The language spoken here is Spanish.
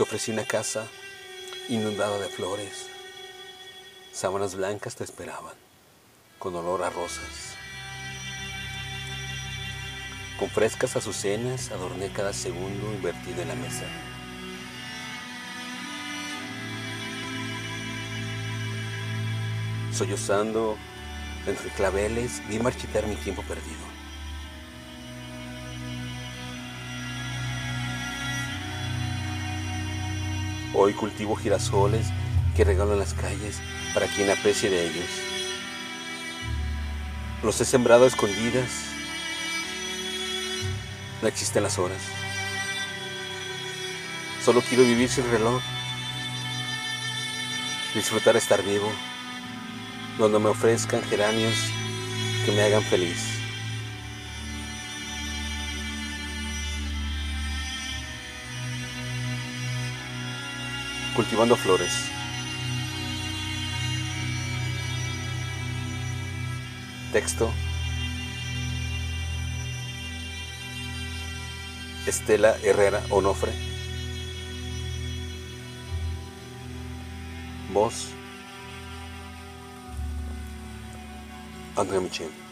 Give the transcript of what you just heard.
Te ofrecí una casa inundada de flores. Sábanas blancas te esperaban, con olor a rosas. Con frescas azucenas adorné cada segundo invertido en la mesa. Sollozando entre claveles vi marchitar mi tiempo perdido. Hoy cultivo girasoles que regalo en las calles para quien aprecie de ellos. Los he sembrado a escondidas. No existen las horas. Solo quiero vivir sin reloj. Disfrutar estar vivo. Donde me ofrezcan geranios que me hagan feliz. Cultivando flores. Texto. Estela Herrera Onofre. Voz. Andrea Michel.